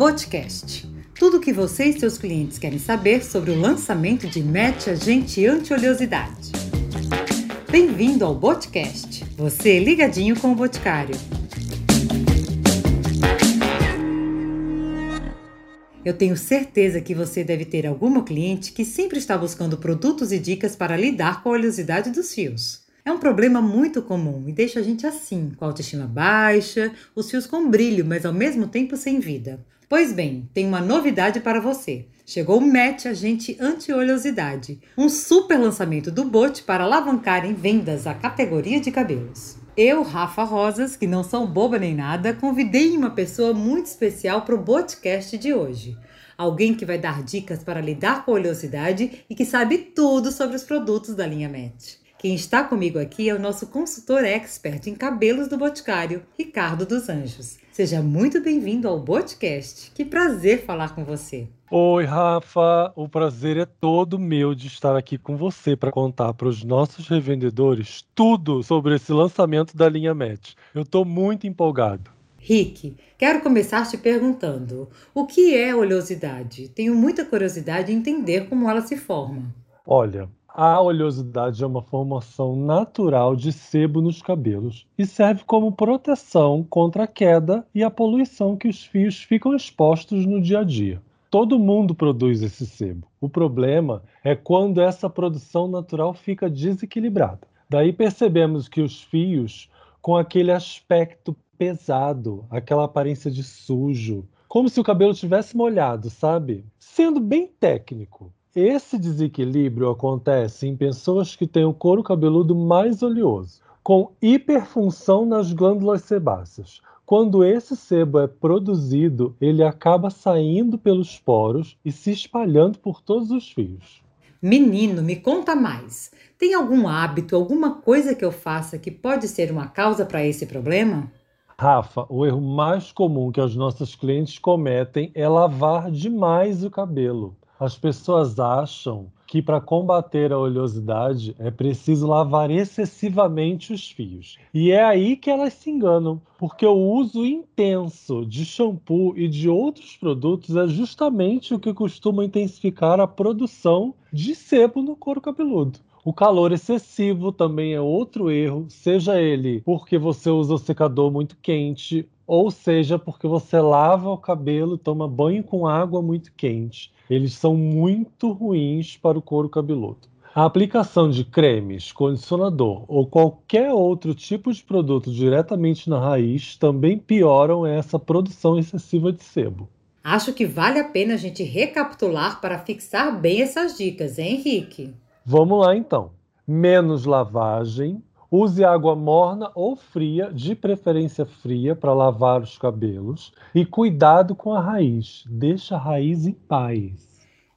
Botcast. Tudo o que você e seus clientes querem saber sobre o lançamento de Match Agente Anti-Oleosidade. Bem-vindo ao Botcast. Você ligadinho com o Boticário. Eu tenho certeza que você deve ter alguma cliente que sempre está buscando produtos e dicas para lidar com a oleosidade dos fios. É um problema muito comum e deixa a gente assim, com a autoestima baixa, os fios com brilho, mas ao mesmo tempo sem vida. Pois bem, tem uma novidade para você. Chegou o Match Agente Anti-Oleosidade, um super lançamento do Bot para alavancar em vendas a categoria de cabelos. Eu, Rafa Rosas, que não sou boba nem nada, convidei uma pessoa muito especial para o Botcast de hoje. Alguém que vai dar dicas para lidar com a oleosidade e que sabe tudo sobre os produtos da linha Match. Quem está comigo aqui é o nosso consultor expert em cabelos do Boticário, Ricardo dos Anjos. Seja muito bem-vindo ao Botcast. Que prazer falar com você. Oi, Rafa. O prazer é todo meu de estar aqui com você para contar para os nossos revendedores tudo sobre esse lançamento da linha Match. Eu estou muito empolgado. Rick, quero começar te perguntando: o que é oleosidade? Tenho muita curiosidade em entender como ela se forma. Olha, a oleosidade é uma formação natural de sebo nos cabelos e serve como proteção contra a queda e a poluição que os fios ficam expostos no dia a dia. Todo mundo produz esse sebo. O problema é quando essa produção natural fica desequilibrada. Daí percebemos que os fios, com aquele aspecto pesado, aquela aparência de sujo, como se o cabelo tivesse molhado, sabe? Sendo bem técnico, esse desequilíbrio acontece em pessoas que têm o couro cabeludo mais oleoso, com hiperfunção nas glândulas sebáceas. Quando esse sebo é produzido, ele acaba saindo pelos poros e se espalhando por todos os fios. Menino, me conta mais. Tem algum hábito, alguma coisa que eu faça que pode ser uma causa para esse problema? Rafa, o erro mais comum que as nossas clientes cometem é lavar demais o cabelo. As pessoas acham que para combater a oleosidade é preciso lavar excessivamente os fios. E é aí que elas se enganam, porque o uso intenso de shampoo e de outros produtos é justamente o que costuma intensificar a produção de sebo no couro cabeludo. O calor excessivo também é outro erro, seja ele porque você usa o secador muito quente, ou seja porque você lava o cabelo e toma banho com água muito quente eles são muito ruins para o couro cabeludo. A aplicação de cremes, condicionador ou qualquer outro tipo de produto diretamente na raiz também pioram essa produção excessiva de sebo. Acho que vale a pena a gente recapitular para fixar bem essas dicas, hein, Henrique? Vamos lá então. Menos lavagem, Use água morna ou fria, de preferência fria, para lavar os cabelos. E cuidado com a raiz. Deixa a raiz em paz.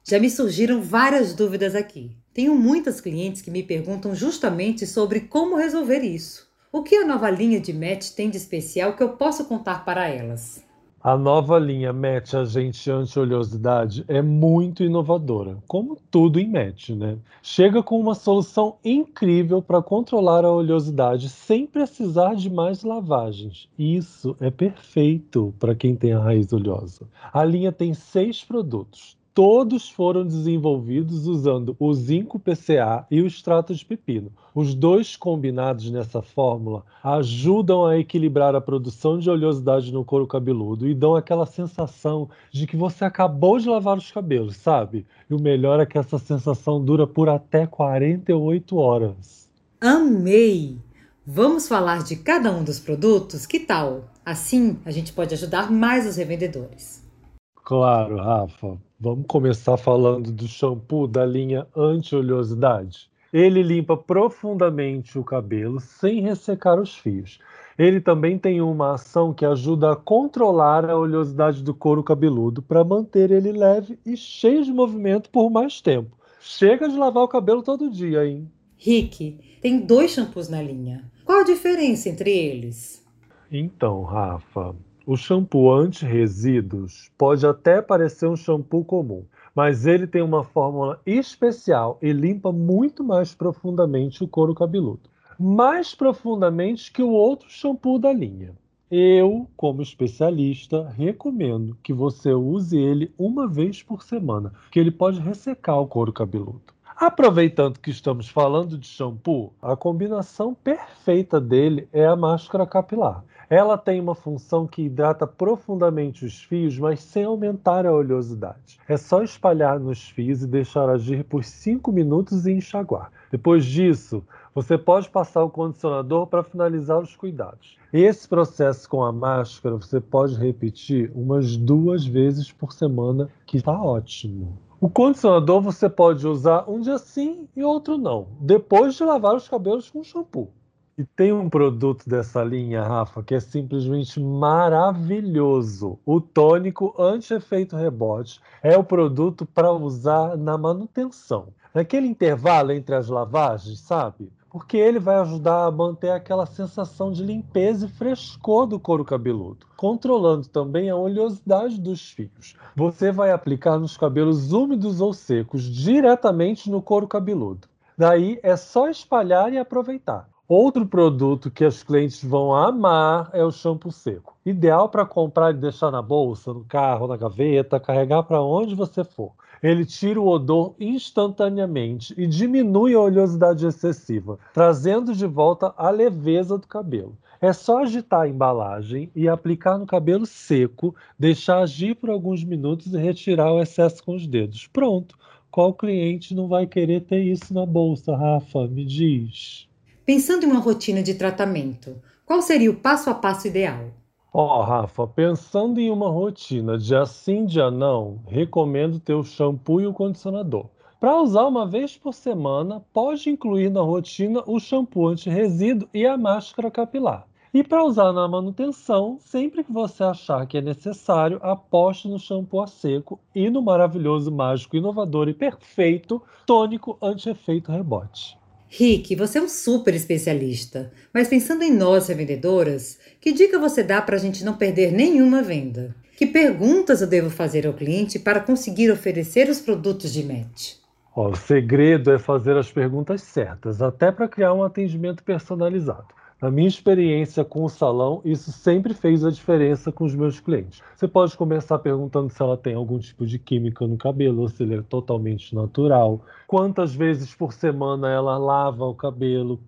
Já me surgiram várias dúvidas aqui. Tenho muitas clientes que me perguntam justamente sobre como resolver isso. O que a nova linha de match tem de especial que eu posso contar para elas? A nova linha Match Agente Anti-Oleosidade é muito inovadora, como tudo em Match, né? Chega com uma solução incrível para controlar a oleosidade sem precisar de mais lavagens. Isso é perfeito para quem tem a raiz oleosa. A linha tem seis produtos, todos foram desenvolvidos usando o zinco PCA e o extrato de pepino. Os dois combinados nessa fórmula ajudam a equilibrar a produção de oleosidade no couro cabeludo e dão aquela sensação de que você acabou de lavar os cabelos, sabe? E o melhor é que essa sensação dura por até 48 horas. Amei! Vamos falar de cada um dos produtos? Que tal? Assim a gente pode ajudar mais os revendedores. Claro, Rafa. Vamos começar falando do shampoo da linha anti-oleosidade. Ele limpa profundamente o cabelo sem ressecar os fios. Ele também tem uma ação que ajuda a controlar a oleosidade do couro cabeludo para manter ele leve e cheio de movimento por mais tempo. Chega de lavar o cabelo todo dia, hein? Rick, tem dois shampoos na linha. Qual a diferença entre eles? Então, Rafa, o shampoo anti-resíduos pode até parecer um shampoo comum, mas ele tem uma fórmula especial e limpa muito mais profundamente o couro cabeludo. Mais profundamente que o outro shampoo da linha. Eu, como especialista, recomendo que você use ele uma vez por semana, que ele pode ressecar o couro cabeludo. Aproveitando que estamos falando de shampoo, a combinação perfeita dele é a máscara capilar. Ela tem uma função que hidrata profundamente os fios, mas sem aumentar a oleosidade. É só espalhar nos fios e deixar agir por 5 minutos e enxaguar. Depois disso, você pode passar o condicionador para finalizar os cuidados. Esse processo com a máscara você pode repetir umas duas vezes por semana, que está ótimo. O condicionador você pode usar um dia sim e outro não, depois de lavar os cabelos com shampoo. E tem um produto dessa linha, Rafa, que é simplesmente maravilhoso. O tônico anti-efeito rebote é o produto para usar na manutenção. Naquele intervalo entre as lavagens, sabe? Porque ele vai ajudar a manter aquela sensação de limpeza e frescor do couro cabeludo, controlando também a oleosidade dos fios. Você vai aplicar nos cabelos úmidos ou secos, diretamente no couro cabeludo. Daí é só espalhar e aproveitar. Outro produto que os clientes vão amar é o shampoo seco. Ideal para comprar e deixar na bolsa, no carro, na gaveta, carregar para onde você for. Ele tira o odor instantaneamente e diminui a oleosidade excessiva, trazendo de volta a leveza do cabelo. É só agitar a embalagem e aplicar no cabelo seco, deixar agir por alguns minutos e retirar o excesso com os dedos. Pronto. Qual cliente não vai querer ter isso na bolsa, Rafa? Me diz. Pensando em uma rotina de tratamento, qual seria o passo a passo ideal? Ó, oh, Rafa, pensando em uma rotina de assim dia não, recomendo ter o shampoo e o condicionador. Para usar uma vez por semana, pode incluir na rotina o shampoo anti-resíduo e a máscara capilar. E para usar na manutenção, sempre que você achar que é necessário, aposte no shampoo a seco e no maravilhoso, mágico, inovador e perfeito tônico anti-efeito rebote. Rick, você é um super especialista, mas pensando em nós revendedoras, que dica você dá para a gente não perder nenhuma venda? Que perguntas eu devo fazer ao cliente para conseguir oferecer os produtos de match? o segredo é fazer as perguntas certas, até para criar um atendimento personalizado. Na minha experiência com o salão, isso sempre fez a diferença com os meus clientes. Você pode começar perguntando se ela tem algum tipo de química no cabelo, ou se ele é totalmente natural, quantas vezes por semana ela lava o cabelo,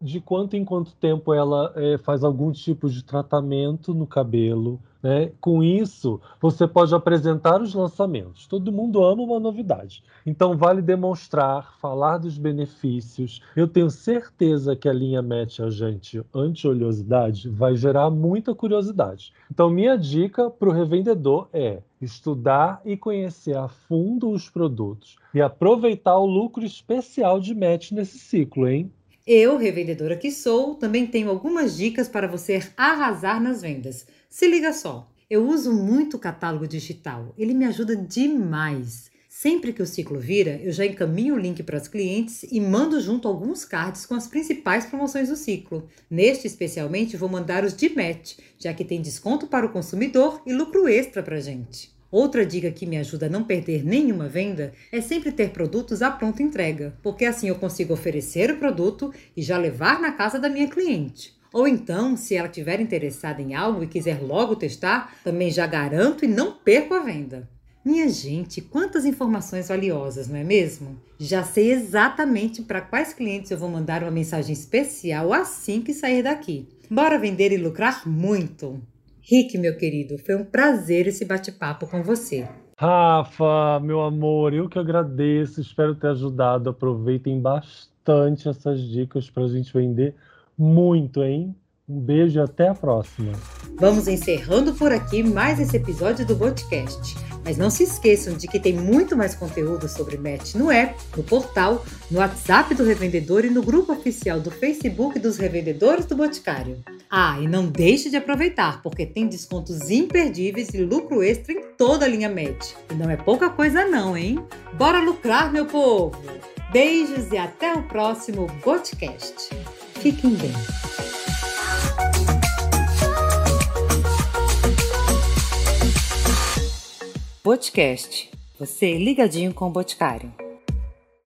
de quanto em quanto tempo ela é, faz algum tipo de tratamento no cabelo. Né? Com isso, você pode apresentar os lançamentos. Todo mundo ama uma novidade. Então, vale demonstrar, falar dos benefícios. Eu tenho certeza que a linha Match Agente Anti-Oleosidade vai gerar muita curiosidade. Então, minha dica para o revendedor é estudar e conhecer a fundo os produtos e aproveitar o lucro especial de Match nesse ciclo, hein? Eu, revendedora que sou, também tenho algumas dicas para você arrasar nas vendas. Se liga só, eu uso muito o catálogo digital, ele me ajuda demais. Sempre que o ciclo vira, eu já encaminho o link para os clientes e mando junto alguns cards com as principais promoções do ciclo. Neste, especialmente, vou mandar os de match, já que tem desconto para o consumidor e lucro extra para gente. Outra dica que me ajuda a não perder nenhuma venda é sempre ter produtos à pronta entrega, porque assim eu consigo oferecer o produto e já levar na casa da minha cliente. Ou então, se ela estiver interessada em algo e quiser logo testar, também já garanto e não perco a venda. Minha gente, quantas informações valiosas, não é mesmo? Já sei exatamente para quais clientes eu vou mandar uma mensagem especial assim que sair daqui. Bora vender e lucrar muito! Rick, meu querido, foi um prazer esse bate-papo com você. Rafa, meu amor, eu que agradeço, espero ter ajudado. Aproveitem bastante essas dicas para a gente vender muito, hein? Um beijo e até a próxima. Vamos encerrando por aqui mais esse episódio do podcast. Mas não se esqueçam de que tem muito mais conteúdo sobre Match no app, no portal, no WhatsApp do revendedor e no grupo oficial do Facebook dos revendedores do Boticário. Ah, e não deixe de aproveitar, porque tem descontos imperdíveis e lucro extra em toda a linha Match. E não é pouca coisa não, hein? Bora lucrar, meu povo! Beijos e até o próximo Boticast. Fiquem bem. Podcast. Você ligadinho com o Boticário.